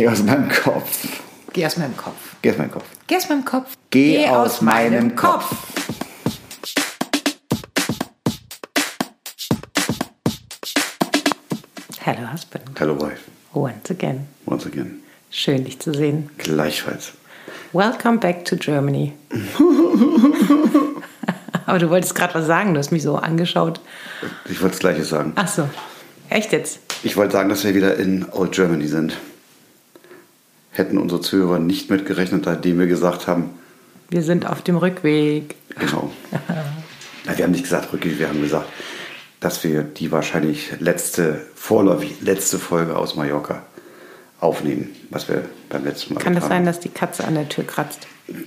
Geh aus meinem Kopf. Geh aus meinem Kopf. Geh aus meinem Kopf. Geh aus meinem Kopf. Geh aus meinem Kopf. Hello, husband. Hello, wife. Once again. Once again. Schön, dich zu sehen. Gleichfalls. Welcome back to Germany. Aber du wolltest gerade was sagen, du hast mich so angeschaut. Ich wollte das Gleiche sagen. Ach so. Echt jetzt? Ich wollte sagen, dass wir wieder in Old Germany sind. Hätten unsere Zuhörer nicht mitgerechnet, nachdem wir gesagt haben, Wir sind auf dem Rückweg. genau. Na, wir haben nicht gesagt Rückweg, wir haben gesagt, dass wir die wahrscheinlich letzte, vorläufig letzte Folge aus Mallorca aufnehmen, was wir beim letzten Mal Kann das sein, dass die Katze an der Tür kratzt?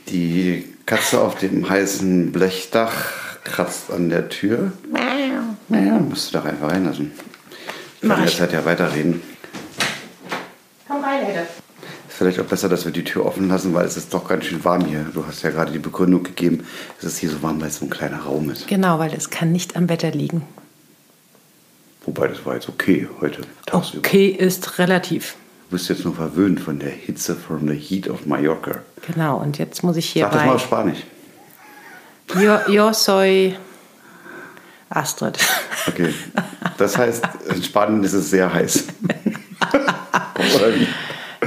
Die Katze auf dem heißen Blechdach kratzt an der Tür. Naja, musst du doch einfach reinlassen. Ich kann jetzt halt ja weiterreden. Komm rein, Ede. Vielleicht auch besser, dass wir die Tür offen lassen, weil es ist doch ganz schön warm hier. Du hast ja gerade die Begründung gegeben, es ist hier so warm, weil es so ein kleiner Raum ist. Genau, weil es kann nicht am Wetter liegen. Wobei, das war jetzt okay heute tagsüber. Okay ist relativ. Du bist jetzt nur verwöhnt von der Hitze from the heat of Mallorca. Genau, und jetzt muss ich hier Sag das mal auf Spanisch. Yo, yo soy Astrid. Okay. Das heißt, in Spanien ist es sehr heiß. Oder wie?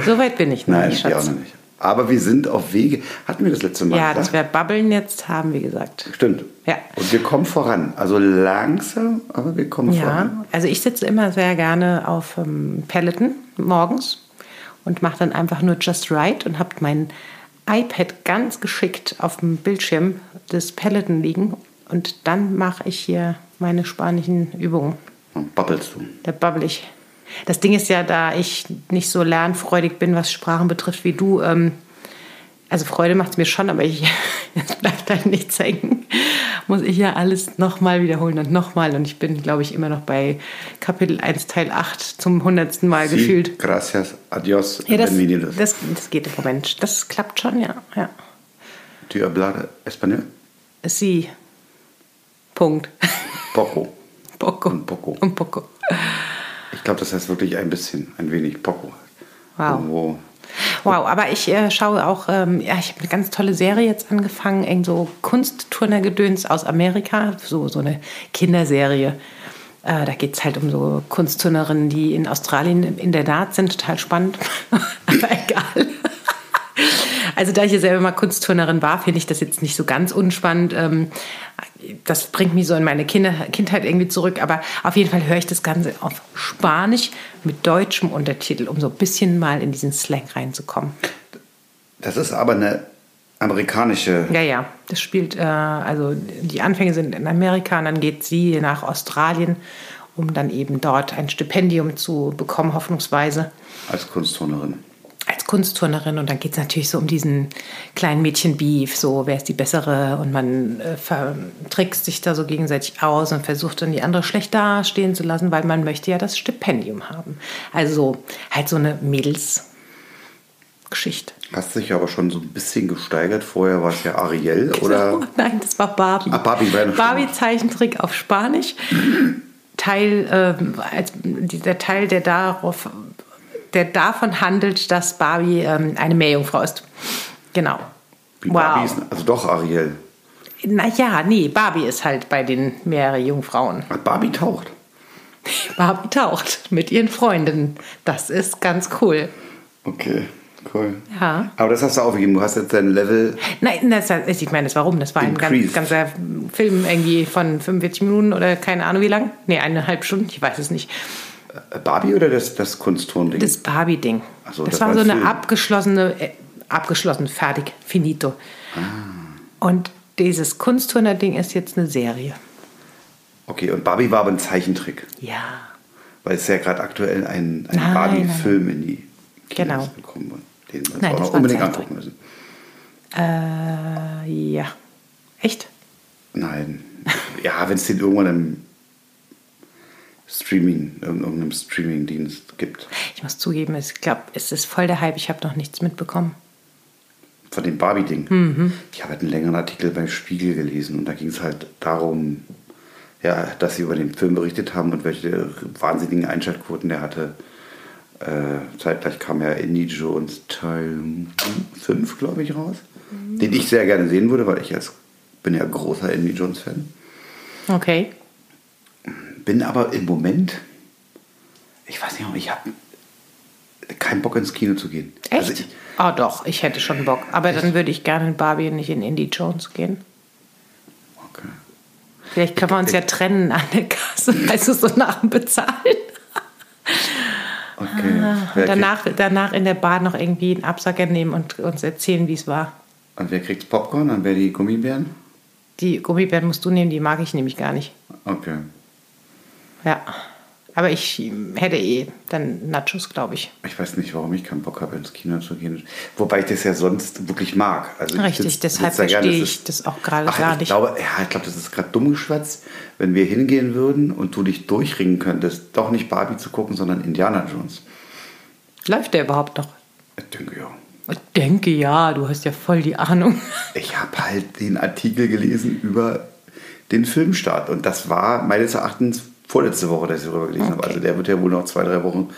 Soweit bin ich noch Nein, nicht, wir auch Schatz. noch nicht. Aber wir sind auf Wege. Hatten wir das letzte Mal Ja, gesagt? dass wir babbeln jetzt, haben wir gesagt. Stimmt. Ja. Und wir kommen voran. Also langsam, aber wir kommen voran. Ja, also ich sitze immer sehr gerne auf ähm, Peloton morgens und mache dann einfach nur Just Right und habe mein iPad ganz geschickt auf dem Bildschirm des Peloton liegen und dann mache ich hier meine spanischen Übungen. Und babbelst du. Da babbel ich. Das Ding ist ja, da ich nicht so lernfreudig bin, was Sprachen betrifft wie du, ähm, also Freude macht es mir schon, aber ich, es bleibt halt nichts hängen. Muss ich ja alles nochmal wiederholen und nochmal. Und ich bin, glaube ich, immer noch bei Kapitel 1, Teil 8 zum hundertsten Mal Sí, gefühlt. Gracias, adios, Ja, das, bienvenidos. das, das geht im Moment. Das klappt schon, ja. ja. Tu hablar español? Sie. Punkt. Poco. Poco. Un poco. Un poco. Ich glaube, das heißt wirklich ein bisschen, ein wenig Poco. Wow. Irgendwo. Wow, aber ich äh, schaue auch, ähm, ja, ich habe eine ganz tolle Serie jetzt angefangen, irgend so Kunstturnergedöns aus Amerika, so, so eine Kinderserie. Äh, da geht es halt um so Kunstturnerinnen, die in Australien in der Naht sind, total spannend, aber egal. Also da ich ja selber mal Kunstturnerin war, finde ich das jetzt nicht so ganz unspannend. Ähm, das bringt mich so in meine Kinder Kindheit irgendwie zurück. Aber auf jeden Fall höre ich das Ganze auf Spanisch mit deutschem Untertitel, um so ein bisschen mal in diesen Slang reinzukommen. Das ist aber eine amerikanische. Ja, ja, das spielt, äh, also die Anfänge sind in Amerika und dann geht sie nach Australien, um dann eben dort ein Stipendium zu bekommen, hoffnungsweise Als Kunstturnerin. Als Kunstturnerin und dann geht es natürlich so um diesen kleinen Mädchen-Beef, so wer ist die bessere und man äh, vertrickst sich da so gegenseitig aus und versucht dann die andere schlecht dastehen zu lassen, weil man möchte ja das Stipendium haben. Also halt so eine Mädelsgeschichte. Hast dich aber schon so ein bisschen gesteigert. Vorher war es ja Ariel oder. Nein, das war Barbie. Ah, Barbie Barbie Zeichentrick auf Spanisch. Teil, ähm, als, der Teil, der darauf, der davon handelt, dass Barbie ähm, eine Meerjungfrau ist. Genau. Wie Barbie ist, also doch Ariel. Naja, nee, Barbie ist halt bei den Meerjungfrauen. Ah, Barbie taucht. Barbie taucht mit ihren Freundinnen. Das ist ganz cool. Okay, cool. Ja. Aber das hast du aufgegeben. Du hast jetzt dein Level. Nein, das, ich meine, das warum? Das war ein ganz, ganzer Film irgendwie von 45 Minuten oder keine Ahnung wie lang. Nee, eineinhalb Stunden, ich weiß es nicht. Barbie oder das, das Kunstturnding? Das Barbie-Ding. So, das, das war war so ein eine Film. abgeschlossene, äh, abgeschlossen, fertig, finito. Ah. Und dieses Kunstturner-Ding ist jetzt eine Serie. Okay, und Barbie war aber ein Zeichentrick. Ja. Weil es ja gerade aktuell ein, ein Barbie-Film in die Kinos Genau. gekommen wird, den wir uns Nein, auch noch unbedingt angucken müssen. Äh, ja. Echt? Nein. ja, wenn es den irgendwann im Streaming, in irgendeinem Streaming-Dienst gibt. Ich muss zugeben, ich glaube, es ist voll der Hype. Ich habe noch nichts mitbekommen. Von dem Barbie-Ding. Mhm. Ich habe halt einen längeren Artikel beim Spiegel gelesen und da ging es halt darum, ja, dass sie über den Film berichtet haben und welche wahnsinnigen Einschaltquoten der hatte. Äh, zeitgleich kam ja Indie Jones Teil 5, glaube ich, raus. Mhm. Den ich sehr gerne sehen würde, weil ich als bin ja großer Indie Jones Fan. Okay. Bin aber im Moment, ich weiß nicht, ich habe keinen Bock ins Kino zu gehen. Echt? Also ich, oh doch, ich hätte schon Bock. Aber echt? dann würde ich gerne in Barbie und nicht in Indie Jones gehen. Okay. Vielleicht können wir uns ja trennen an der Kasse, also so nach dem Bezahlen. Okay. Ah, danach, danach in der Bar noch irgendwie einen Absacker nehmen und uns erzählen, wie es war. Und wer kriegt Popcorn? Und wer die Gummibären? Die Gummibären musst du nehmen, die mag ich nämlich gar nicht. Okay. Ja. Aber ich hätte eh dann Nachos, glaube ich. Ich weiß nicht, warum ich keinen Bock habe, ins Kino zu gehen. Wobei ich das ja sonst wirklich mag. Also Richtig, sitz, deshalb sitz verstehe gerne. ich das auch gerade gar ich nicht. Glaube, ja, ich glaube, das ist gerade dumm geschwätzt, wenn wir hingehen würden und du dich durchringen könntest, doch nicht Barbie zu gucken, sondern Indiana Jones. Läuft der überhaupt noch? Ich denke ja. Ich denke ja, du hast ja voll die Ahnung. Ich habe halt den Artikel gelesen über den Filmstart und das war meines Erachtens vorletzte Woche, dass ich darüber gelesen okay. habe. Also der wird ja wohl noch zwei, drei Wochen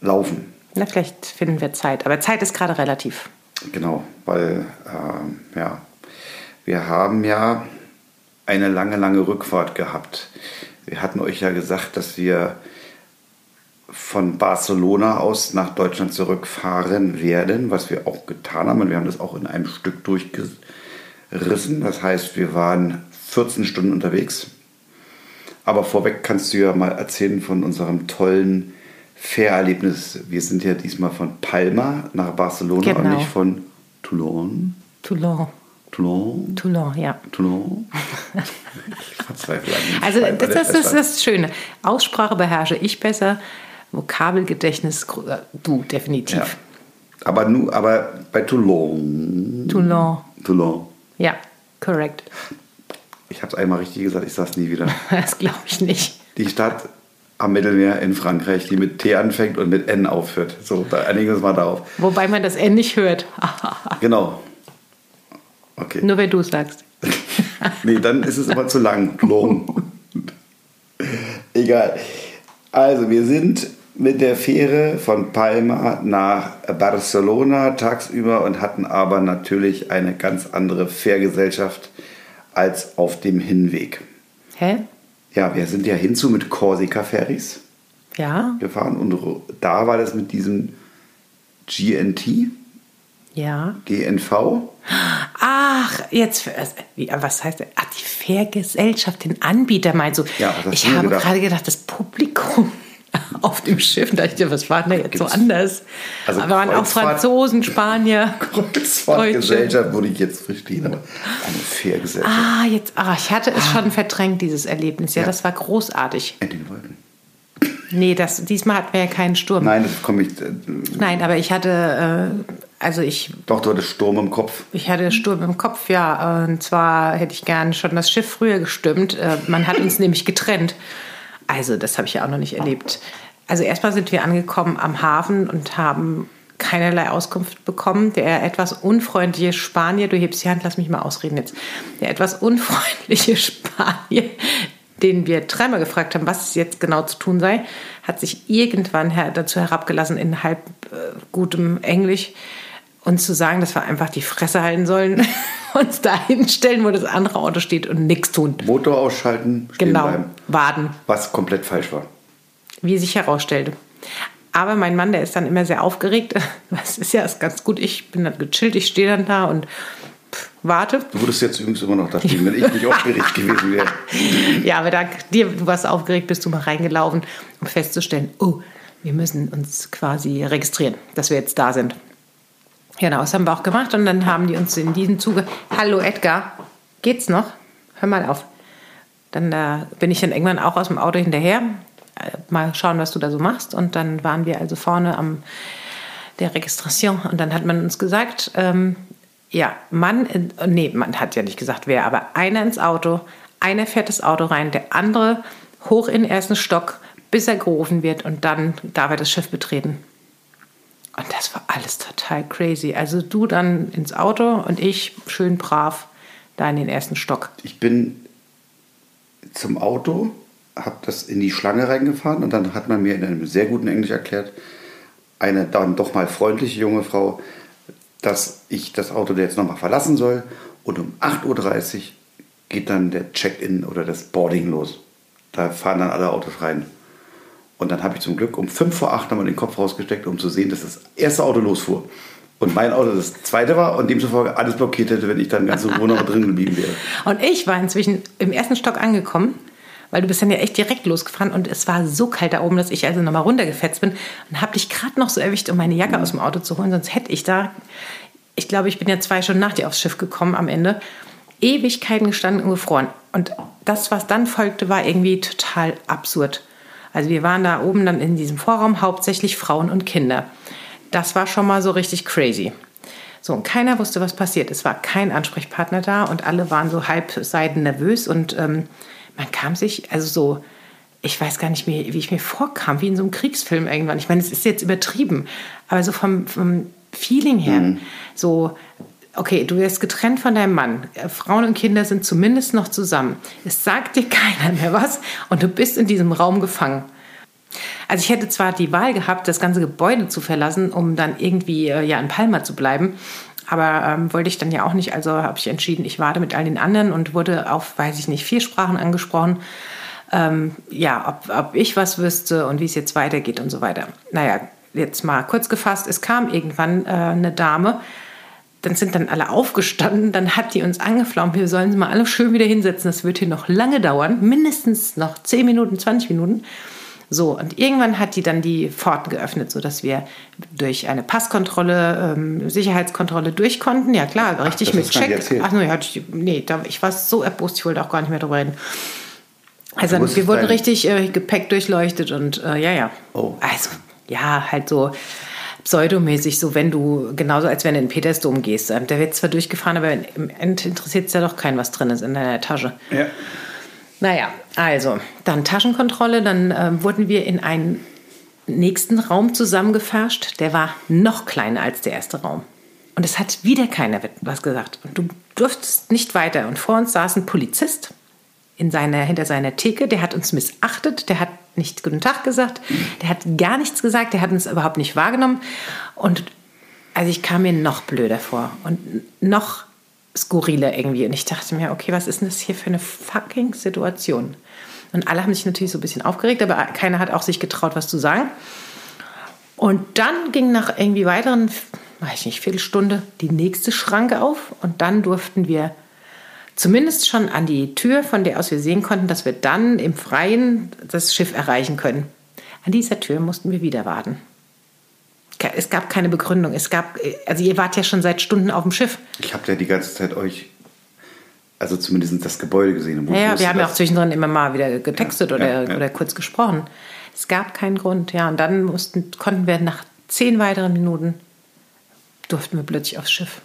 laufen. Na, vielleicht finden wir Zeit. Aber Zeit ist gerade relativ. Genau, weil äh, ja, wir haben ja eine lange, lange Rückfahrt gehabt. Wir hatten euch ja gesagt, dass wir von Barcelona aus nach Deutschland zurückfahren werden, was wir auch getan haben. Und wir haben das auch in einem Stück durchgerissen. Das heißt, wir waren 14 Stunden unterwegs aber vorweg kannst du ja mal erzählen von unserem tollen Fährerlebnis. Wir sind ja diesmal von Palma nach Barcelona genau. und nicht von Toulon. Toulon. Toulon. Toulon, ja. Toulon. Ich verzweifle Also das, das, das ist das Schöne. Aussprache beherrsche ich besser, Vokabelgedächtnis äh, du definitiv. Ja. Aber, nu, aber bei Toulon. Toulon. Toulon. Ja, korrekt. Ich habe es einmal richtig gesagt, ich sage es nie wieder. Das glaube ich nicht. Die Stadt am Mittelmeer in Frankreich, die mit T anfängt und mit N aufhört. So, da einigen wir uns mal darauf. Wobei man das N nicht hört. genau. Okay. Nur wenn du es sagst. nee, dann ist es immer zu lang. Long. Egal. Also, wir sind mit der Fähre von Palma nach Barcelona tagsüber und hatten aber natürlich eine ganz andere Fährgesellschaft als auf dem Hinweg. Hä? Ja, wir sind ja hinzu mit Corsica-Ferries ja. gefahren und da war das mit diesem GNT. Ja. GNV. Ach, jetzt, was heißt das? Ach, die Fährgesellschaft, den Anbieter meinst du? Ja, ich habe gerade gedacht, das Publikum. auf dem Schiff. Da dachte ich, was war denn da jetzt so anders? Also Aber waren auch Franzosen, Spanier. Kreuzfahrtgesellschaft würde ich jetzt verstehen, aber eine Fährgesellschaft. Ah, jetzt, ah, ich hatte es ah. schon verdrängt, dieses Erlebnis. Ja, ja, das war großartig. In den Wolken. Nee, das, diesmal hatten wir ja keinen Sturm. Nein, das komme ich. Äh, Nein, aber ich hatte, äh, also ich. Doch, du hattest Sturm im Kopf. Ich hatte Sturm im Kopf, ja. Und zwar hätte ich gern schon das Schiff früher gestimmt. Äh, man hat uns nämlich getrennt. Also, das habe ich ja auch noch nicht erlebt. Also, erstmal sind wir angekommen am Hafen und haben keinerlei Auskunft bekommen. Der etwas unfreundliche Spanier, du hebst die Hand, lass mich mal ausreden jetzt. Der etwas unfreundliche Spanier, den wir dreimal gefragt haben, was jetzt genau zu tun sei, hat sich irgendwann dazu herabgelassen, in halb äh, gutem Englisch uns zu sagen, dass wir einfach die Fresse halten sollen, uns da hinstellen, wo das andere Auto steht und nichts tun. Motor ausschalten, stehen genau, bleiben. warten. Was komplett falsch war. Wie sich herausstellte. Aber mein Mann, der ist dann immer sehr aufgeregt. Das ist ja ist ganz gut. Ich bin dann gechillt, ich stehe dann da und pff, warte. Du würdest jetzt übrigens immer noch da stehen, wenn ich nicht aufgeregt gewesen wäre. Ja, aber dank dir, du warst aufgeregt, bist du mal reingelaufen, um festzustellen, oh, wir müssen uns quasi registrieren, dass wir jetzt da sind. Genau, das haben wir auch gemacht und dann haben die uns in diesem Zuge, hallo Edgar, geht's noch? Hör mal auf. Dann da bin ich dann irgendwann auch aus dem Auto hinterher, äh, mal schauen, was du da so machst. Und dann waren wir also vorne am der Registration und dann hat man uns gesagt, ähm, ja, Mann, nee, man hat ja nicht gesagt wer, aber einer ins Auto, einer fährt das Auto rein, der andere hoch in den ersten Stock, bis er gerufen wird und dann darf er das Schiff betreten. Und das war alles total crazy. Also du dann ins Auto und ich schön brav da in den ersten Stock. Ich bin zum Auto, habe das in die Schlange reingefahren und dann hat man mir in einem sehr guten Englisch erklärt, eine dann doch mal freundliche junge Frau, dass ich das Auto jetzt nochmal verlassen soll. Und um 8.30 Uhr geht dann der Check-in oder das Boarding los. Da fahren dann alle Autos rein. Und dann habe ich zum Glück um 5 vor 8 nochmal den Kopf rausgesteckt, um zu sehen, dass das erste Auto losfuhr. Und mein Auto das zweite war und demzufolge alles blockiert hätte, wenn ich dann ganz so Ruhe noch drin geblieben wäre. Und ich war inzwischen im ersten Stock angekommen, weil du bist dann ja echt direkt losgefahren und es war so kalt da oben, dass ich also nochmal runtergefetzt bin und habe dich gerade noch so erwischt, um meine Jacke aus dem Auto zu holen, sonst hätte ich da, ich glaube, ich bin ja zwei Stunden nach dir aufs Schiff gekommen am Ende, Ewigkeiten gestanden und gefroren. Und das, was dann folgte, war irgendwie total absurd. Also wir waren da oben dann in diesem Vorraum hauptsächlich Frauen und Kinder. Das war schon mal so richtig crazy. So, und keiner wusste, was passiert. Es war kein Ansprechpartner da und alle waren so halbseiden nervös und ähm, man kam sich, also so, ich weiß gar nicht mehr, wie ich mir vorkam, wie in so einem Kriegsfilm irgendwann. Ich meine, es ist jetzt übertrieben, aber so vom, vom Feeling her, mhm. so, okay, du wirst getrennt von deinem Mann, Frauen und Kinder sind zumindest noch zusammen. Es sagt dir keiner mehr was und du bist in diesem Raum gefangen. Also ich hätte zwar die Wahl gehabt, das ganze Gebäude zu verlassen, um dann irgendwie äh, ja in Palma zu bleiben, aber ähm, wollte ich dann ja auch nicht. Also habe ich entschieden, ich warte mit all den anderen und wurde auf, weiß ich nicht, vier Sprachen angesprochen. Ähm, ja, ob, ob ich was wüsste und wie es jetzt weitergeht und so weiter. Naja, jetzt mal kurz gefasst, es kam irgendwann äh, eine Dame, dann sind dann alle aufgestanden, dann hat die uns angeflaumt, wir sollen sie mal alle schön wieder hinsetzen, das wird hier noch lange dauern, mindestens noch 10 Minuten, 20 Minuten. So, und irgendwann hat die dann die Pforten geöffnet, sodass wir durch eine Passkontrolle, ähm, Sicherheitskontrolle durch konnten. Ja, klar, Ach, richtig mit Check. Ach nee, ich, nee da, ich war so erbost, ich wollte auch gar nicht mehr drüber reden. Also wir wurden richtig äh, Gepäck durchleuchtet und äh, ja, ja. Oh. Also, ja, halt so pseudomäßig, so wenn du, genauso als wenn du in den Petersdom gehst. Ähm, der wird zwar durchgefahren, aber im End interessiert es ja doch keinen, was drin ist in deiner Tasche. Ja. Naja, also dann Taschenkontrolle, dann äh, wurden wir in einen nächsten Raum zusammengefärscht. Der war noch kleiner als der erste Raum. Und es hat wieder keiner was gesagt. Und du durftest nicht weiter. Und vor uns saß ein Polizist in seiner, hinter seiner Theke. Der hat uns missachtet. Der hat nicht Guten Tag gesagt. Der hat gar nichts gesagt. Der hat uns überhaupt nicht wahrgenommen. Und also ich kam mir noch blöder vor und noch skurriler irgendwie. Und ich dachte mir, okay, was ist denn das hier für eine fucking Situation? Und alle haben sich natürlich so ein bisschen aufgeregt, aber keiner hat auch sich getraut, was zu sagen. Und dann ging nach irgendwie weiteren, weiß ich nicht, Viertelstunde die nächste Schranke auf und dann durften wir zumindest schon an die Tür, von der aus wir sehen konnten, dass wir dann im Freien das Schiff erreichen können. An dieser Tür mussten wir wieder warten. Es gab keine Begründung. Es gab, also ihr wart ja schon seit Stunden auf dem Schiff. Ich habe ja die ganze Zeit euch, also zumindest das Gebäude gesehen. Ja, ja wir haben ja auch zwischendrin immer mal wieder getextet ja, oder, ja, ja. oder kurz gesprochen. Es gab keinen Grund, ja. Und dann mussten, konnten wir nach zehn weiteren Minuten durften wir plötzlich aufs Schiff.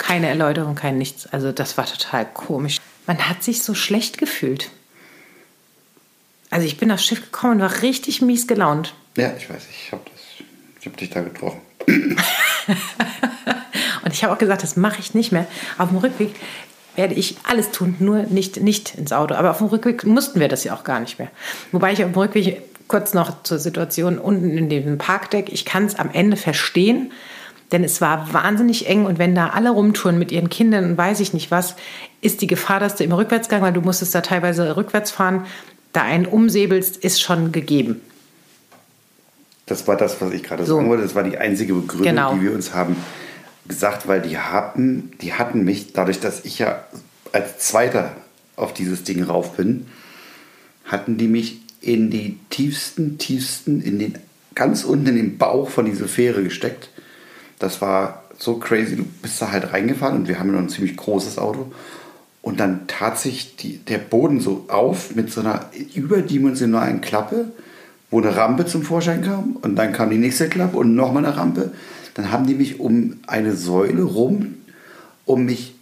Keine Erläuterung, kein nichts. Also das war total komisch. Man hat sich so schlecht gefühlt. Also ich bin aufs Schiff gekommen und war richtig mies gelaunt. Ja, ich weiß, ich habe das ich habe dich da getroffen. und ich habe auch gesagt, das mache ich nicht mehr. Auf dem Rückweg werde ich alles tun, nur nicht, nicht ins Auto. Aber auf dem Rückweg mussten wir das ja auch gar nicht mehr. Wobei ich auf dem Rückweg kurz noch zur Situation unten in dem Parkdeck, ich kann es am Ende verstehen, denn es war wahnsinnig eng und wenn da alle rumtouren mit ihren Kindern und weiß ich nicht was, ist die Gefahr, dass du im Rückwärtsgang, weil du musstest da teilweise rückwärts fahren, da einen umsäbelst, ist schon gegeben. Das war das, was ich gerade so. sagen wollte. Das war die einzige Begründung, genau. die wir uns haben gesagt, weil die hatten, die hatten mich, dadurch, dass ich ja als Zweiter auf dieses Ding rauf bin, hatten die mich in die tiefsten, tiefsten, in den ganz unten in den Bauch von dieser Fähre gesteckt. Das war so crazy. Du bist da halt reingefahren und wir haben noch ein ziemlich großes Auto. Und dann tat sich die, der Boden so auf mit so einer überdimensionalen Klappe wo eine Rampe zum Vorschein kam und dann kam die nächste Klappe und nochmal eine Rampe. Dann haben die mich um eine Säule rum, um mich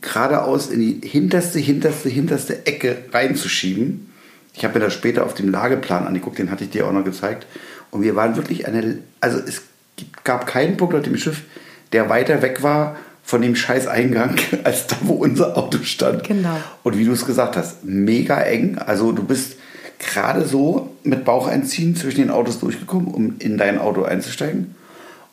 geradeaus in die hinterste, hinterste, hinterste Ecke reinzuschieben. Ich habe mir das später auf dem Lageplan angeguckt, den hatte ich dir auch noch gezeigt. Und wir waren wirklich eine, also es gab keinen Punkt auf dem Schiff, der weiter weg war von dem scheiß Eingang, als da, wo unser Auto stand. Genau. Und wie du es gesagt hast, mega eng. Also du bist gerade so mit Bauch einziehen zwischen den Autos durchgekommen, um in dein Auto einzusteigen.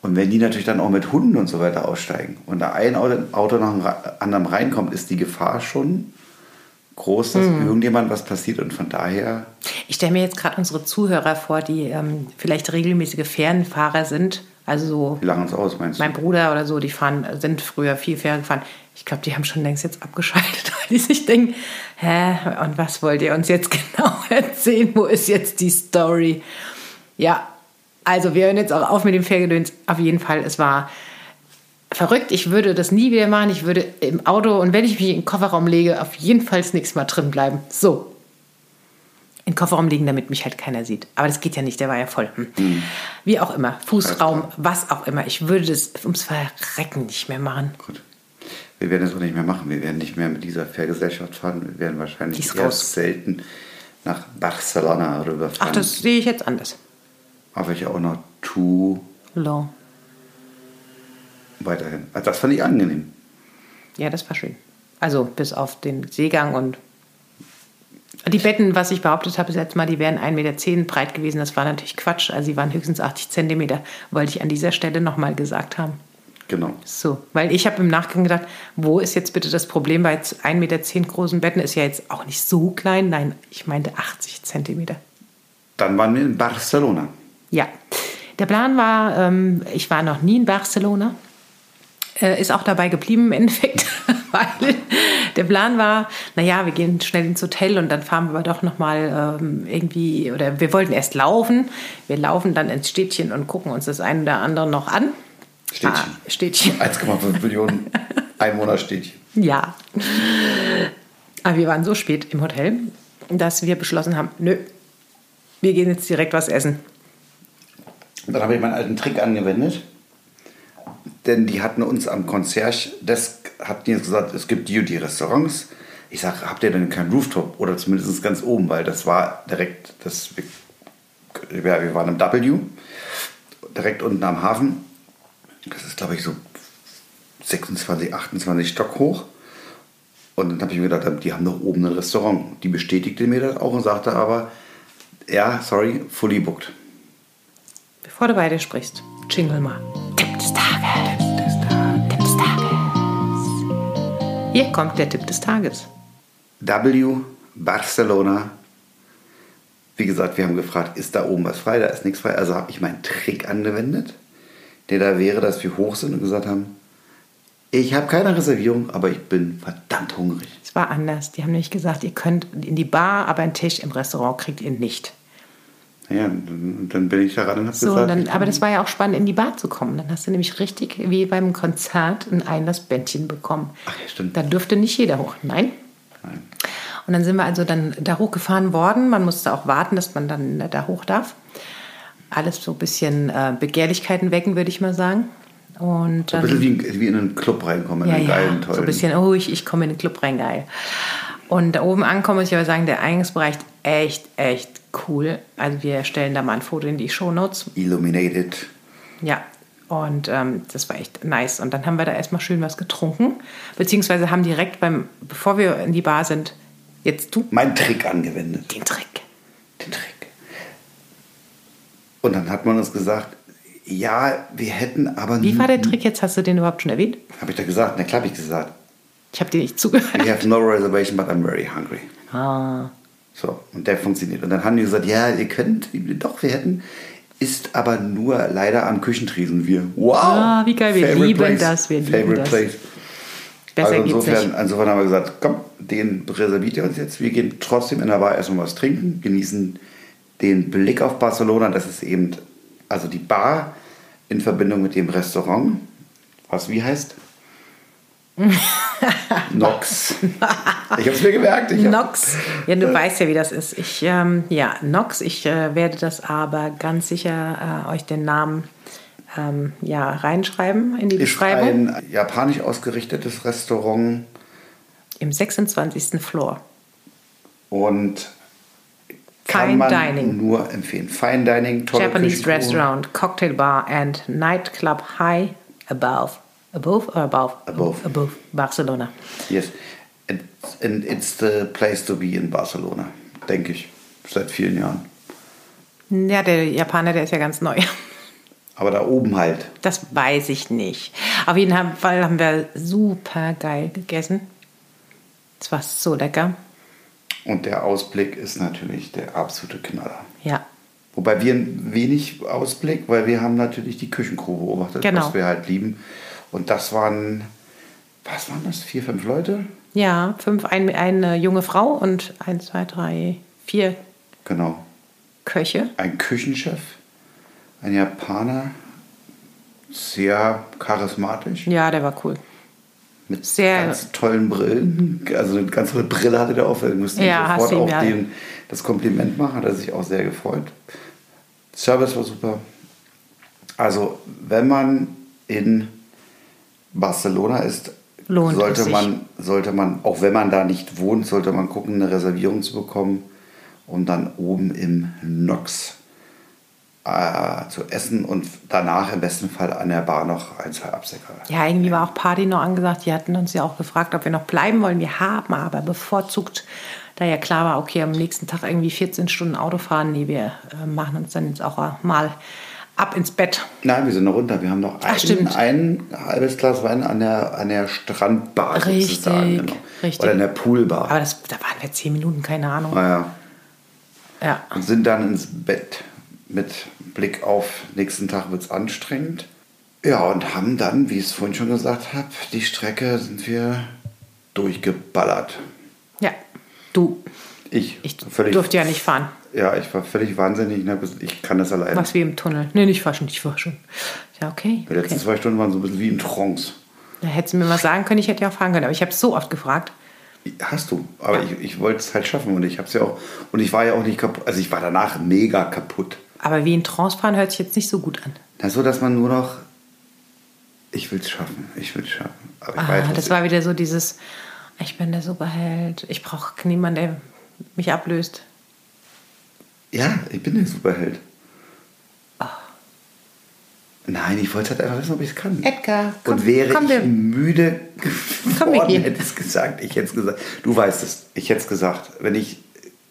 Und wenn die natürlich dann auch mit Hunden und so weiter aussteigen und da ein Auto, nach dem anderen reinkommt, ist die Gefahr schon groß, dass mhm. irgendjemand was passiert. Und von daher. Ich stelle mir jetzt gerade unsere Zuhörer vor, die ähm, vielleicht regelmäßige Fernfahrer sind. Also so. Wie lange uns aus, meinst du? Mein Bruder oder so, die fahren, sind früher viel Fähren gefahren. Ich glaube, die haben schon längst jetzt abgeschaltet, weil die sich denken, hä, und was wollt ihr uns jetzt genau erzählen? Wo ist jetzt die Story? Ja, also wir hören jetzt auch auf mit dem Fährgedöns. Auf jeden Fall, es war verrückt. Ich würde das nie wieder machen. Ich würde im Auto und wenn ich mich in den Kofferraum lege, auf jeden Fall das nächste Mal drin bleiben. So. In den Kofferraum legen, damit mich halt keiner sieht. Aber das geht ja nicht, der war ja voll. Hm. Mhm. Wie auch immer. Fußraum, was auch immer. Ich würde das ums Verrecken nicht mehr machen. Gut. Wir werden es auch nicht mehr machen. Wir werden nicht mehr mit dieser Fährgesellschaft fahren. Wir werden wahrscheinlich erst raus. selten nach Barcelona rüberfahren. Ach, das sehe ich jetzt anders aber ich auch noch Toulon. Weiterhin. Also das fand ich angenehm. Ja, das war schön. Also bis auf den Seegang und die Betten, was ich behauptet habe, jetzt mal, die wären 1,10 Meter breit gewesen. Das war natürlich Quatsch. Also sie waren höchstens 80 Zentimeter, wollte ich an dieser Stelle nochmal gesagt haben. Genau. So, weil ich habe im Nachgang gedacht, wo ist jetzt bitte das Problem bei 1,10 Meter großen Betten? Ist ja jetzt auch nicht so klein. Nein, ich meinte 80 Zentimeter. Dann waren wir in Barcelona. Ja, der Plan war, ähm, ich war noch nie in Barcelona, äh, ist auch dabei geblieben im Endeffekt, weil der Plan war, naja, wir gehen schnell ins Hotel und dann fahren wir aber doch nochmal ähm, irgendwie, oder wir wollten erst laufen, wir laufen dann ins Städtchen und gucken uns das eine oder andere noch an. Städtchen. Ah, Städtchen. 1,5 Millionen Einwohnerstädtchen. Ja. Aber wir waren so spät im Hotel, dass wir beschlossen haben, nö, wir gehen jetzt direkt was essen. Und dann habe ich meinen alten Trick angewendet. Denn die hatten uns am Concierge-Desk hatten jetzt gesagt, es gibt die und die Restaurants. Ich sage, habt ihr denn keinen Rooftop? Oder zumindest ganz oben, weil das war direkt, das, ja, wir waren im W, direkt unten am Hafen. Das ist, glaube ich, so 26, 28 Stock hoch. Und dann habe ich mir gedacht, die haben doch oben ein Restaurant. Die bestätigte mir das auch und sagte aber, ja, sorry, fully booked bevor du beide sprichst. Jingle mal. Tipp des Tages. Hier kommt der Tipp des Tages. W Barcelona. Wie gesagt, wir haben gefragt, ist da oben was frei? Da ist nichts frei. Also habe ich meinen Trick angewendet, der da wäre, dass wir hoch sind und gesagt haben, ich habe keine Reservierung, aber ich bin verdammt hungrig. Es war anders. Die haben nämlich gesagt, ihr könnt in die Bar, aber einen Tisch im Restaurant kriegt ihr nicht. Ja, dann bin ich da ran und habe so, gesagt. Dann, aber das war ja auch spannend, in die Bar zu kommen. Dann hast du nämlich richtig wie beim Konzert ein Einlassbändchen bekommen. Ach ja, stimmt. Da durfte nicht jeder hoch. Nein. Nein. Und dann sind wir also dann da hochgefahren worden. Man musste auch warten, dass man dann da hoch darf. Alles so ein bisschen äh, Begehrlichkeiten wecken, würde ich mal sagen. Und dann, so ein bisschen wie, wie in einen Club reinkommen, in ja, einen geilen, tollen. So ein bisschen, oh, ich, ich komme in den Club rein, geil. Und da oben ankommen, muss ich aber sagen, der Eingangsbereich echt, echt cool. Also wir stellen da mal ein Foto in die Shownotes. Illuminated. Ja, und ähm, das war echt nice. Und dann haben wir da erstmal schön was getrunken. Beziehungsweise haben direkt beim, bevor wir in die Bar sind, jetzt du. Mein Trick angewendet. Den Trick. Den Trick. Und dann hat man uns gesagt, ja, wir hätten aber. Wie war der Trick jetzt? Hast du den überhaupt schon erwähnt? Habe ich da gesagt? Na klar, habe ich gesagt. Ich habe dir nicht zugehört. We have no reservation, but I'm very hungry. Ah. So, und der funktioniert. Und dann haben die gesagt, ja, ihr könnt, doch, wir hätten, ist aber nur leider am Küchentresen. Wir, wow! Ah, wie geil, wir lieben place, das, wir lieben favorite das. Place. Besser also insofern, insofern haben wir gesagt, komm, den reserviert ihr uns jetzt. Wir gehen trotzdem in der Bar erstmal was trinken, genießen den Blick auf Barcelona. Das ist eben, also die Bar in Verbindung mit dem Restaurant, was wie heißt? Nox. Ich habe es mir gemerkt. Nox. Ja, du weißt ja, wie das ist. Ich, ähm, ja, Nox. Ich äh, werde das aber ganz sicher äh, euch den Namen ähm, ja, reinschreiben in die ist Beschreibung. Ein japanisch ausgerichtetes Restaurant. Im 26. Floor. Und kann Fine man Dining. nur empfehlen. Fine Dining, tolle Japanese Restaurant, Cocktail Bar and Nightclub High Above. Above or above? Above. Above Barcelona. Yes. And it's the place to be in Barcelona, denke ich, seit vielen Jahren. Ja, der Japaner, der ist ja ganz neu. Aber da oben halt. Das weiß ich nicht. Auf jeden Fall haben wir super geil gegessen. Es war so lecker. Und der Ausblick ist natürlich der absolute Knaller. Ja. Wobei wir ein wenig Ausblick, weil wir haben natürlich die Küchencrew beobachtet, Genau. was wir halt lieben. Und das waren, was waren das? Vier, fünf Leute? Ja, fünf, ein, eine junge Frau und eins, zwei, drei, vier Genau. Köche. Ein Küchenchef, ein Japaner, sehr charismatisch, Ja, der war cool. mit sehr- ganz tollen Brillen. Also eine ganz tolle Brille hatte der auf. Wir mussten Ja, sofort auch ja. den, das Kompliment machen, hat er sich auch sehr gefreut. Service war super. Also, wenn man in Barcelona ist, Lohnt sollte man, sollte man, auch wenn man da nicht wohnt, sollte man gucken, eine Reservierung zu bekommen, um dann oben im Nox äh, zu essen und danach im besten Fall an der Bar noch ein, zwei Absäcker. Ja, irgendwie war auch Party noch angesagt. Die hatten uns ja auch gefragt, ob wir noch bleiben wollen. Wir haben aber bevorzugt, da ja klar war, okay, am nächsten Tag irgendwie 14 Stunden Auto fahren. Nee, wir äh, machen uns dann jetzt auch mal ab ins Bett. Nein, wir sind noch runter. Wir haben noch ein, ein halbes Glas Wein an der, an der Strandbar Richtig, sozusagen. Genau. richtig. Oder in der Poolbar. Aber das, da waren wir 10 Minuten, keine Ahnung. naja. Ja. Und sind dann ins Bett mit Blick auf nächsten Tag wird es anstrengend. Ja, und haben dann, wie ich es vorhin schon gesagt habe, die Strecke sind wir durchgeballert. Ja. Du, Ich, ich völlig, durfte ja nicht fahren. Ja, ich war völlig wahnsinnig. Ich kann das alleine. Was wie im Tunnel. Nee, nicht fahren, nicht fahren. Ja, okay. Die letzten okay. zwei Stunden waren so ein bisschen wie in Trance. Da hättest du mir mal sagen können, ich hätte ja auch fahren können. Aber ich habe es so oft gefragt. Hast du, aber ich, ich wollte es halt schaffen und ich habe es ja auch. Und ich war ja auch nicht kaputt. Also ich war danach mega kaputt. Aber wie in Trance fahren hört sich jetzt nicht so gut an. Na, so, dass man nur noch. Ich will es schaffen, ich will es schaffen. Aber ich Ah, weiß, das war wieder so dieses, ich bin der Superheld, ich brauche niemanden, der mich ablöst. Ja, ich bin der Superheld. Ah. Nein, ich wollte halt einfach wissen, ob ich es kann. Edgar, komm, und wäre komm, ich wir- müde geworden, hätte ich es gesagt. Ich hätte es gesagt. Du weißt es. Ich hätte es gesagt. Wenn ich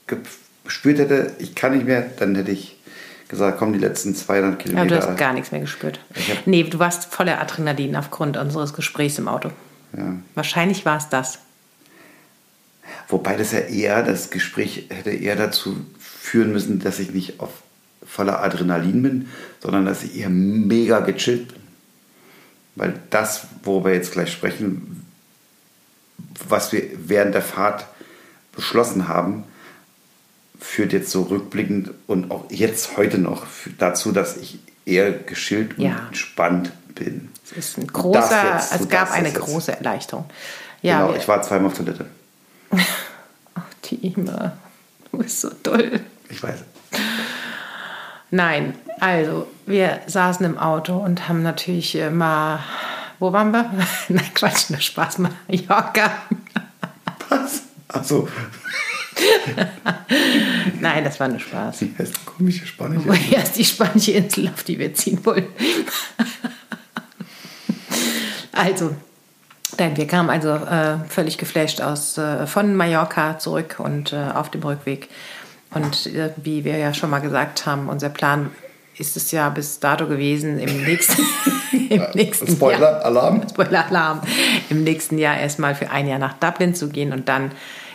ge- gespürt hätte, ich kann nicht mehr, dann hätte ich gesagt, komm, die letzten 200 Ja, Kilometer. du hast gar nichts mehr gespürt. Nee, du warst voller Adrenalin aufgrund unseres Gesprächs im Auto. ja. Wahrscheinlich war es das. Wobei das ja eher, das Gespräch hätte eher dazu führen müssen, dass ich nicht auf voller Adrenalin bin, sondern dass ich eher mega gechillt bin. Weil das, worüber wir jetzt gleich sprechen, was wir während der Fahrt beschlossen haben, führt jetzt so rückblickend und auch jetzt heute noch dazu, dass ich eher geschillt und Ja. entspannt bin. Es ist ein großer, jetzt, es gab eine große Erleichterung. Ja, genau, ich war zweimal auf Toilette. Ach, Tima, du bist so toll. Ich weiß. Nein, also wir saßen im Auto und haben natürlich äh, mal, wo waren wir? Nein, Quatsch, nur Spaß, Mallorca. Was? Achso, Nein, das war nur Spaß. die heißt komische Spanische. Woher ist die spanische Insel, auf die wir ziehen wollen? also, nein, wir kamen also äh, völlig geflasht aus, äh, von Mallorca zurück und äh, auf dem Rückweg. Und wie wir ja schon mal gesagt haben, unser Plan ist es ja bis dato gewesen, im nächsten, im nächsten Jahr. Spoiler, Alarm. Im nächsten Jahr erstmal für ein Jahr nach Dublin zu gehen und dann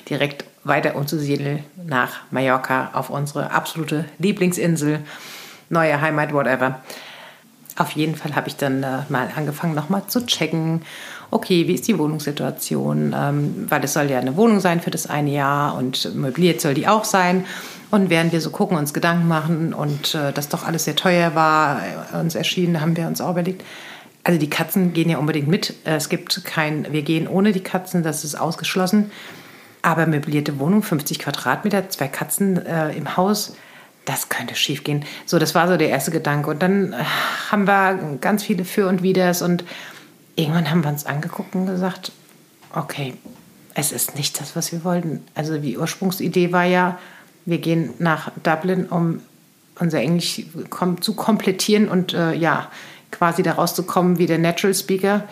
direkt weiter umzusiedeln nach Mallorca auf unsere absolute Lieblingsinsel, neue Heimat, whatever. Auf jeden Fall habe ich dann äh, mal angefangen, nochmal zu checken, okay, wie ist die Wohnungssituation, ähm, weil es soll ja eine Wohnung sein für das eine Jahr und möbliert soll die auch sein. Und während wir so gucken, uns Gedanken machen und äh, das doch alles sehr teuer war, äh, uns erschienen, haben wir uns auch überlegt, also die Katzen gehen ja unbedingt mit. Äh, Es gibt kein, wir gehen ohne die Katzen, das ist ausgeschlossen. Aber möblierte Wohnung, 50 Quadratmeter, zwei Katzen äh, im Haus, das könnte schief gehen. So, das war so der erste Gedanke. Und dann äh, haben wir ganz viele Für und Widers und irgendwann haben wir uns angeguckt und gesagt, okay, es ist nicht das, was wir wollten. Also die Ursprungsidee war ja, wir gehen nach Dublin, um unser Englisch zu komplettieren und äh, ja, quasi daraus zu kommen wie der Natural Speaker.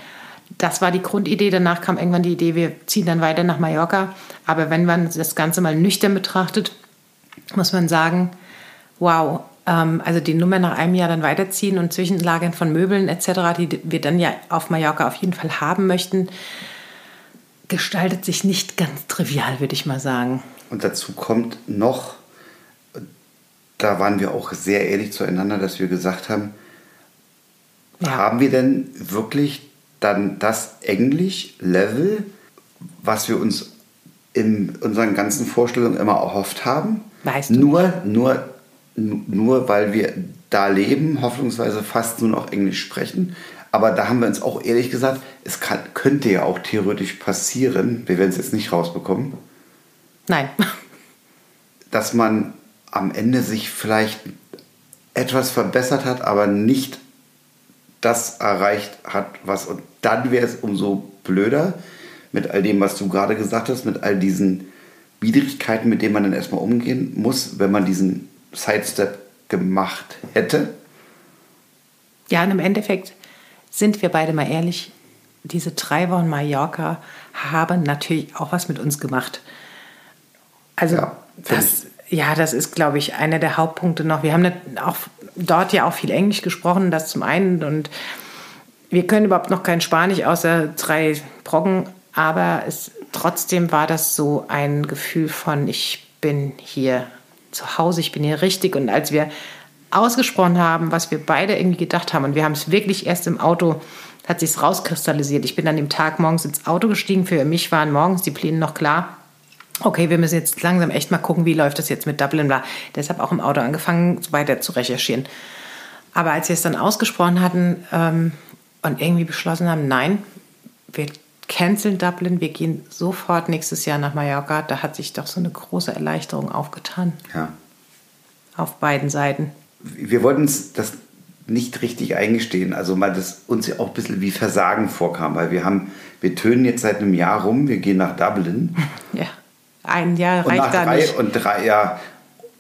Das war die Grundidee. Danach kam irgendwann die Idee, wir ziehen dann weiter nach Mallorca. Aber wenn man das Ganze mal nüchtern betrachtet, muss man sagen, wow, also die Nummer nach einem Jahr dann weiterziehen und Zwischenlagern von Möbeln etc., die wir dann ja auf Mallorca auf jeden Fall haben möchten, gestaltet sich nicht ganz trivial, würde ich mal sagen. Und dazu kommt noch, da waren wir auch sehr ehrlich zueinander, dass wir gesagt haben, ja. haben wir denn wirklich dann das Englisch-Level, was wir uns in unseren ganzen Vorstellungen immer erhofft haben? Weißt du nur, nur, nur weil wir da leben, hoffnungsweise fast nur noch Englisch sprechen. Aber da haben wir uns auch ehrlich gesagt, es kann, könnte ja auch theoretisch passieren, wir werden es jetzt nicht rausbekommen. Nein. Dass man am Ende sich vielleicht etwas verbessert hat, aber nicht das erreicht hat, was. Und dann wäre es umso blöder mit all dem, was du gerade gesagt hast, mit all diesen Widrigkeiten, mit denen man dann erstmal umgehen muss, wenn man diesen Sidestep gemacht hätte. Ja, und im Endeffekt sind wir beide mal ehrlich, diese drei Wochen Mallorca haben natürlich auch was mit uns gemacht. Also ja, das, ja, das ist, glaube ich, einer der Hauptpunkte noch. Wir haben auch dort ja auch viel Englisch gesprochen, das zum einen. Und wir können überhaupt noch kein Spanisch außer drei Brocken, aber es, trotzdem war das so ein Gefühl von, ich bin hier zu Hause, ich bin hier richtig. Und als wir ausgesprochen haben, was wir beide irgendwie gedacht haben, und wir haben es wirklich erst im Auto, hat sich rauskristallisiert. Ich bin an dem Tag morgens ins Auto gestiegen. Für mich waren morgens die Pläne noch klar okay, wir müssen jetzt langsam echt mal gucken, wie läuft das jetzt mit Dublin war. Deshalb auch im Auto angefangen, weiter zu recherchieren. Aber als wir es dann ausgesprochen hatten ähm, und irgendwie beschlossen haben, nein, wir canceln Dublin, wir gehen sofort nächstes Jahr nach Mallorca, da hat sich doch so eine große Erleichterung aufgetan. Ja. Auf beiden Seiten. Wir wollten uns das nicht richtig eingestehen, also weil das uns ja auch ein bisschen wie Versagen vorkam, weil wir haben, wir tönen jetzt seit einem Jahr rum, wir gehen nach Dublin. Ja. Ein Jahr reicht und nach drei, nicht. Und drei, ja,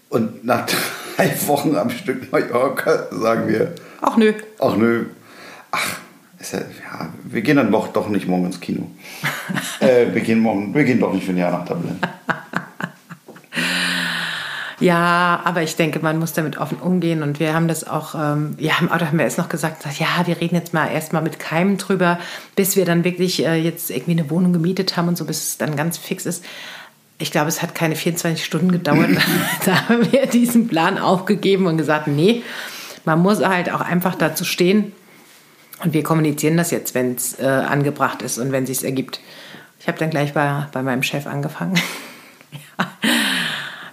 und nach drei Wochen am Stück Mallorca sagen wir. Ach nö. Ach nö. Ach, ja, ja, wir gehen dann doch, doch nicht morgen ins Kino. äh, wir, gehen morgen, wir gehen doch nicht für ein Jahr nach Dublin. Ja, aber ich denke, man muss damit offen umgehen und wir haben das auch, ähm, ja, im Auto haben wir erst noch gesagt, ja, wir reden jetzt mal erstmal mit keinem drüber, bis wir dann wirklich äh, jetzt irgendwie eine Wohnung gemietet haben und so, bis es dann ganz fix ist ich glaube, es hat keine 24 Stunden gedauert. da haben wir diesen Plan aufgegeben und gesagt, nee, man muss halt auch einfach dazu stehen. Und wir kommunizieren das jetzt, wenn es äh, angebracht ist und wenn es ergibt. Ich habe dann gleich bei, bei meinem Chef angefangen. ja.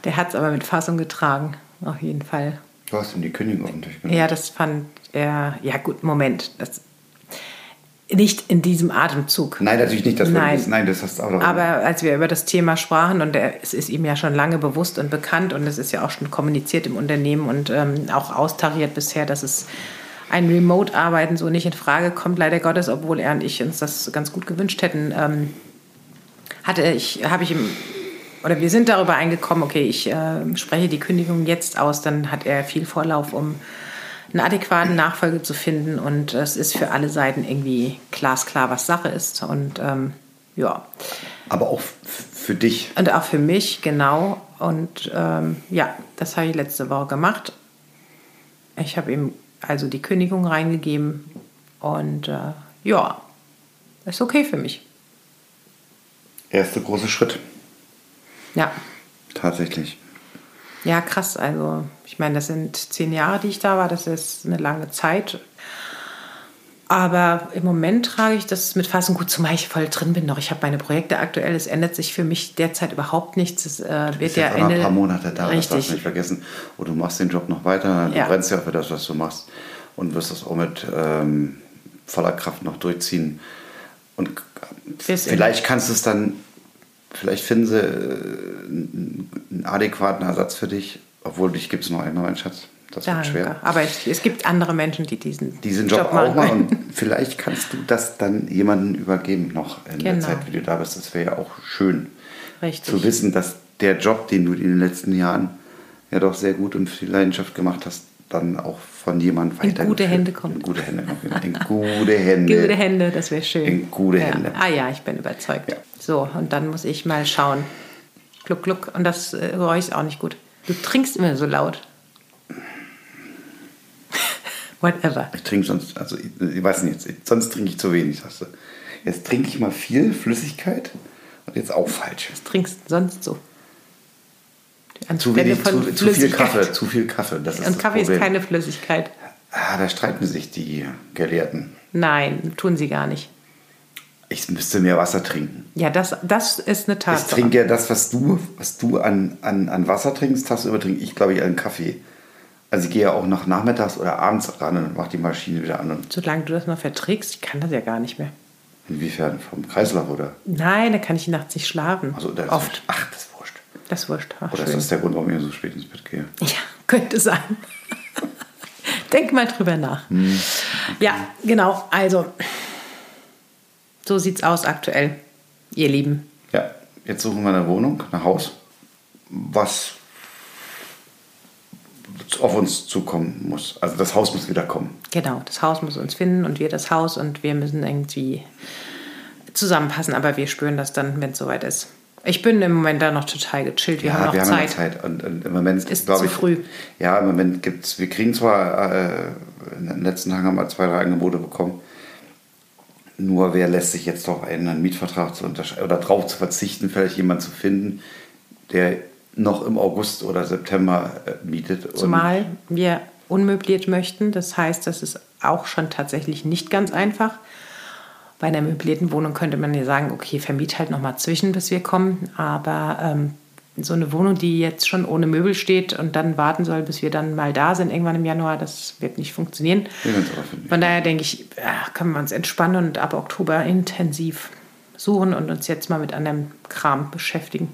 Der hat es aber mit Fassung getragen, auf jeden Fall. Du hast ihm die Kündigung durchgenommen. Ja, das fand er, ja gut, Moment, das nicht in diesem Atemzug. Nein, natürlich nicht, das Nein. Ist, nein, das hast du auch noch Aber als wir über das Thema sprachen, und er, es ist ihm ja schon lange bewusst und bekannt und es ist ja auch schon kommuniziert im Unternehmen und ähm, auch austariert bisher, dass es ein Remote-Arbeiten so nicht in Frage kommt, leider Gottes, obwohl er und ich uns das ganz gut gewünscht hätten, ähm, hatte ich, habe ich ihm, oder wir sind darüber eingekommen, okay, ich äh, spreche die Kündigung jetzt aus, dann hat er viel Vorlauf, um einen adäquaten Nachfolger zu finden. Und es ist für alle Seiten irgendwie glasklar, was Sache ist. Und ähm, ja. Aber auch für dich. Und auch für mich, genau. Und ähm, ja, das habe ich letzte Woche gemacht. Ich habe ihm also die Kündigung reingegeben. Und äh, ja, ist okay für mich. Erster große Schritt. Ja. Tatsächlich. Ja, krass. Also, ich meine, das sind zehn Jahre, die ich da war. Das ist eine lange Zeit. Aber im Moment trage ich das mit Fassung gut, zumal ich voll drin bin noch. Ich habe meine Projekte aktuell. Es ändert sich für mich derzeit überhaupt nichts. Es äh, wird ja Ende. ein paar Monate da, richtig. das darfst du nicht vergessen. Und du machst den Job noch weiter. Du ja. brennst ja für das, was du machst. Und wirst das auch mit ähm, voller Kraft noch durchziehen. Und vielleicht kannst du es dann vielleicht finden sie äh, einen adäquaten Ersatz für dich, obwohl dich gibt es nur einmal, mein Schatz. Das Danke. wird schwer. Aber es, es, gibt andere Menschen, die diesen, diesen Job, Job auch machen. Und vielleicht kannst du das dann jemandem übergeben noch in genau. der Zeit, wie du da bist. Das wäre ja auch schön Richtig. zu wissen, dass der Job, den du in den letzten Jahren ja doch sehr gut und viel Leidenschaft gemacht hast, dann auch von jemandem weiter. In gute Hände kommt. In gute Hände kommt. In gute Hände. gute Hände, das wäre schön. In gute ja. Hände. Ah ja, ich bin überzeugt. Ja. So, und dann muss ich mal schauen. Gluck, gluck. Und das äh, Geräusch ist auch nicht gut. Du trinkst immer so laut. Whatever. Ich trinke sonst, also ich, ich weiß nicht, sonst trinke ich zu wenig, sagst du. Jetzt trinke ich mal viel Flüssigkeit und jetzt auch falsch. Was trinkst du sonst so? Zu, wenig, zu, zu viel. Kaffee, zu viel Kaffee. Das ist Und Kaffee Problem. ist keine Flüssigkeit. Ah, da streiten sich die Gelehrten. Nein, tun sie gar nicht. Ich müsste mehr Wasser trinken. Ja, das, das ist eine Ich Tatsache. trinke ja das, was du, was du an, an, an Wasser trinkst, tagsüber trinke ich, glaube ich, einen Kaffee. Also ich gehe ja auch noch nachmittags oder abends ran und mache die Maschine wieder an. Und Solange du das noch verträgst, ich kann das ja gar nicht mehr. inwiefern? Vom Kreislauf oder? Nein, da kann ich nachts nicht schlafen. Also, das Oft. Ach, das ist wurscht. Das ist wurscht. Ach, Oder ist schön. das der Grund, warum ich so spät ins Bett gehe? Ja, könnte sein. Denk mal drüber nach. Ja, genau. Also, so sieht's aus aktuell, ihr Lieben. Ja, jetzt suchen wir eine Wohnung, ein Haus, was auf uns zukommen muss. Also das Haus muss wieder kommen. Genau, das Haus muss uns finden und wir das Haus und wir müssen irgendwie zusammenpassen, aber wir spüren das dann, wenn es soweit ist. Ich bin im Moment da noch total gechillt. Wir haben noch wir haben Zeit. ja Zeit. Und, und im Moment Ist glaub zu ich, früh. Ja, im Moment gibt es, wir kriegen zwar, äh, in den letzten Tagen haben wir zwei, drei Angebote bekommen. Nur wer lässt sich jetzt doch einen, einen Mietvertrag zu untersch- oder drauf zu verzichten, vielleicht jemanden zu finden, der noch im August oder September äh, mietet. Zumal wir unmöbliert möchten. Das heißt, das ist auch schon tatsächlich nicht ganz einfach. Bei einer möblierten Wohnung könnte man ja sagen, okay, vermiet halt noch mal zwischen, bis wir kommen. Aber ähm, so eine Wohnung, die jetzt schon ohne Möbel steht und dann warten soll, bis wir dann mal da sind, irgendwann im Januar, das wird nicht funktionieren. Von daher denke ich, ja, können wir uns entspannen und ab Oktober intensiv suchen und uns jetzt mal mit anderem Kram beschäftigen.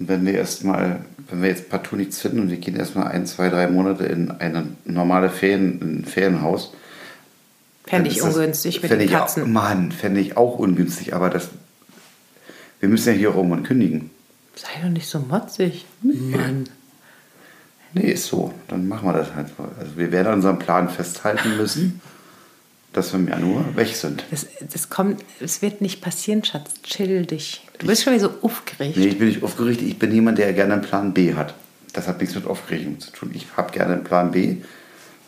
Und wenn wir erstmal, wenn wir jetzt partout nichts finden und wir gehen erstmal ein, zwei, drei Monate in eine normale Ferien, in ein Ferienhaus. Fände ich ist das- ungünstig mit den ich auch- Katzen. Mann, fände ich auch ungünstig, aber das. Wir müssen ja hier rum und kündigen. Sei doch nicht so motzig. Mann. Nee, ist so. Dann machen wir das halt. Also wir werden an unserem Plan festhalten müssen, dass wir im Januar weg sind. Das, das kommt, es wird nicht passieren, Schatz. Chill dich. Du bist schon wieder so aufgeregt. Nee, ich bin nicht aufgeregt. Ich bin jemand, der gerne einen Plan B hat. Das hat nichts mit Aufregung zu tun. Ich habe gerne einen Plan B.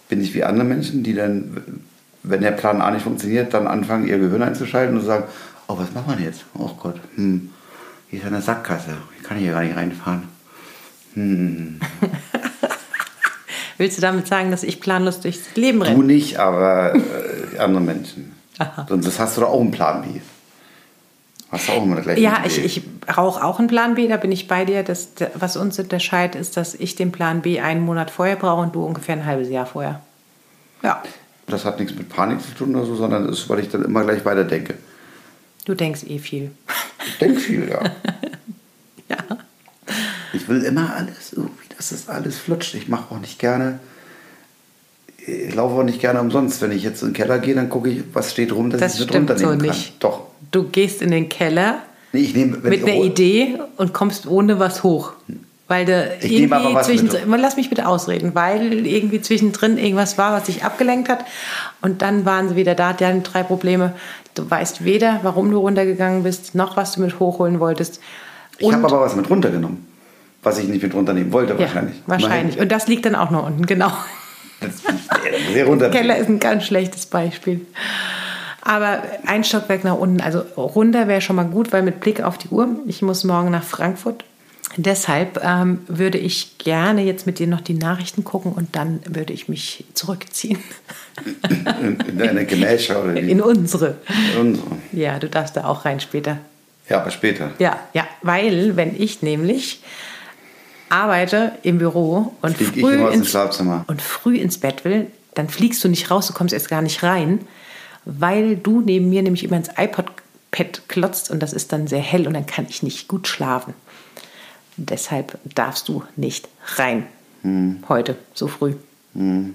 Bin ich wie andere Menschen, die dann, wenn der Plan A nicht funktioniert, dann anfangen, ihr Gehirn einzuschalten und sagen, oh, was machen wir denn jetzt? Oh Gott, hm, hier ist eine Sackgasse. Ich kann hier gar nicht reinfahren. Hm. Willst du damit sagen, dass ich planlos durchs Leben Du renne? nicht, aber äh, andere Menschen. Sonst das hast du doch auch einen Plan B. Hast du auch immer gleich Ja, ich, ich rauche auch einen Plan B, da bin ich bei dir. Das, was uns unterscheidet, ist, dass ich den Plan B einen Monat vorher brauche und du ungefähr ein halbes Jahr vorher. Ja, Das hat nichts mit Panik zu tun oder so, sondern das ist, weil ich dann immer gleich weiter denke. du denkst eh viel. Ich denke viel, ja. Ja. Ich will immer alles irgendwie, es alles flutscht. Ich mache auch nicht gerne, ich laufe auch nicht gerne umsonst. Wenn ich jetzt in den Keller gehe, dann gucke ich, was steht rum, dass Das ich es mit so runternehmen kann. nicht. Doch. Du gehst in den Keller Nee, ich nehme, wenn mit einer Idee und kommst ohne was hoch. Weil du Ich nehme aber irgendwie was mit zwischendrin, Mal lass mich bitte ausreden, weil irgendwie zwischendrin irgendwas war, was dich abgelenkt hat. Und dann waren sie wieder da, die hatten drei Probleme. Du weißt weder, warum du runtergegangen bist, noch was du mit hochholen wolltest. Ich habe aber was mit runtergenommen, was ich nicht mit runternehmen wollte, ja, wahrscheinlich. wahrscheinlich. Und das liegt dann auch noch unten, genau. Das, sehr runter. Keller ist ein ganz schlechtes Beispiel. Aber ein Stockwerk nach unten, also runter wäre schon mal gut, weil mit Blick auf die Uhr, ich muss morgen nach Frankfurt. Deshalb ähm, würde ich gerne jetzt mit dir noch die Nachrichten gucken und dann würde ich mich zurückziehen In, in deine Gemächer oder die, in unsere. unsere. Ja, du darfst da auch rein später. Ja, aber später. Ja, ja, weil wenn ich nämlich arbeite im Büro und Flieg früh, ins, Schlafzimmer. und früh ins Bett will, dann fliegst du nicht raus, du kommst erst gar nicht rein, weil du neben mir nämlich immer ins iPod-Pad klotzt und das ist dann sehr hell und dann kann ich nicht gut schlafen. Deshalb darfst du nicht rein. Hm. Heute, so früh. Du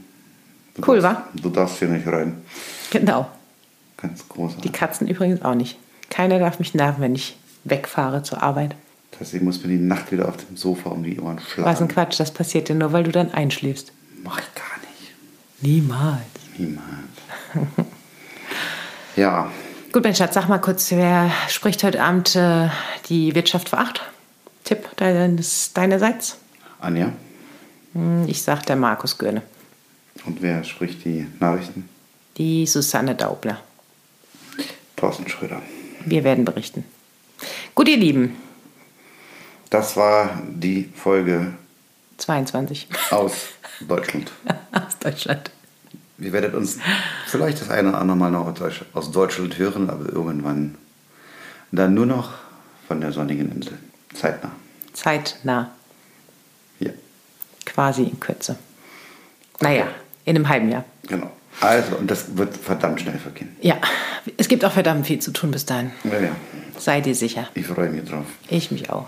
Cool, darfst, wa? Du darfst hier nicht rein. Genau. Ganz großartig. Die Katzen übrigens auch nicht. Keiner darf mich nerven, wenn ich wegfahre zur Arbeit. Deswegen muss mir die Nacht wieder auf dem Sofa um die Ohren schlagen. Was ein Quatsch, das passiert dir nur, weil du dann einschläfst. Mach ich gar nicht. Niemals. Niemals. ja, Gut, mein Schatz, sag mal kurz, wer spricht heute Abend äh, die Wirtschaft vor acht? Tipp deines, deinerseits? Anja, Hm, Ich sag der Markus Görne. Und wer spricht die Nachrichten? Die Susanne Daubler. Thorsten Schröder. Wir werden berichten. Gut, ihr Lieben. Das war die Folge 22. aus Deutschland. Aus Deutschland. Ihr werdet uns vielleicht das eine oder andere Mal noch aus Deutschland hören, aber irgendwann dann nur noch von der sonnigen Insel. Zeitnah. Zeitnah. Ja, Quasi in Kürze. Naja, in einem halben Jahr. genau. Also, und das wird verdammt schnell vergehen. Ja, es gibt auch verdammt viel zu tun bis dahin. Ja, ja. Sei dir sicher. Ich freue mich drauf. Ich mich auch.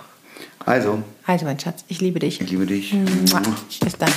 Also, Also, mein Schatz, ich liebe dich. ich liebe dich. Mua. Bis dann.